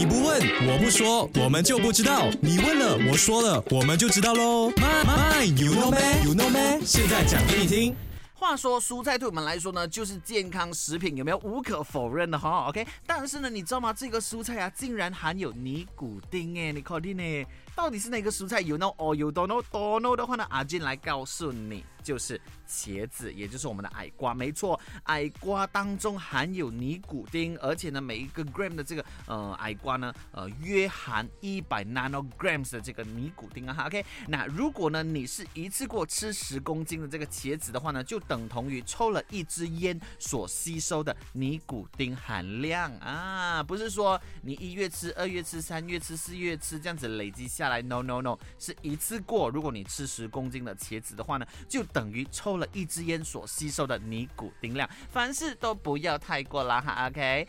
你不问，我不说，我们就不知道。你问了，我说了，我们就知道喽。My my you know me you know me，现在讲给你听。话说蔬菜对我们来说呢，就是健康食品，有没有？无可否认的哈。OK，但是呢，你知道吗？这个蔬菜啊，竟然含有尼古丁哎，你确定呢？到底是哪个蔬菜？You know or you don't know? Don't know 的话呢，阿金来告诉你，就是茄子，也就是我们的矮瓜。没错，矮瓜当中含有尼古丁，而且呢，每一个 gram 的这个呃矮瓜呢，呃约含一百 nanograms 的这个尼古丁啊。哈，OK，那如果呢你是一次过吃十公斤的这个茄子的话呢，就等同于抽了一支烟所吸收的尼古丁含量啊。不是说你一月吃、二月吃、三月吃、四月吃这样子累积下来，no no no，是一次过。如果你吃十公斤的茄子的话呢，就等于抽了一支烟所吸收的尼古丁量。凡事都不要太过啦哈，OK。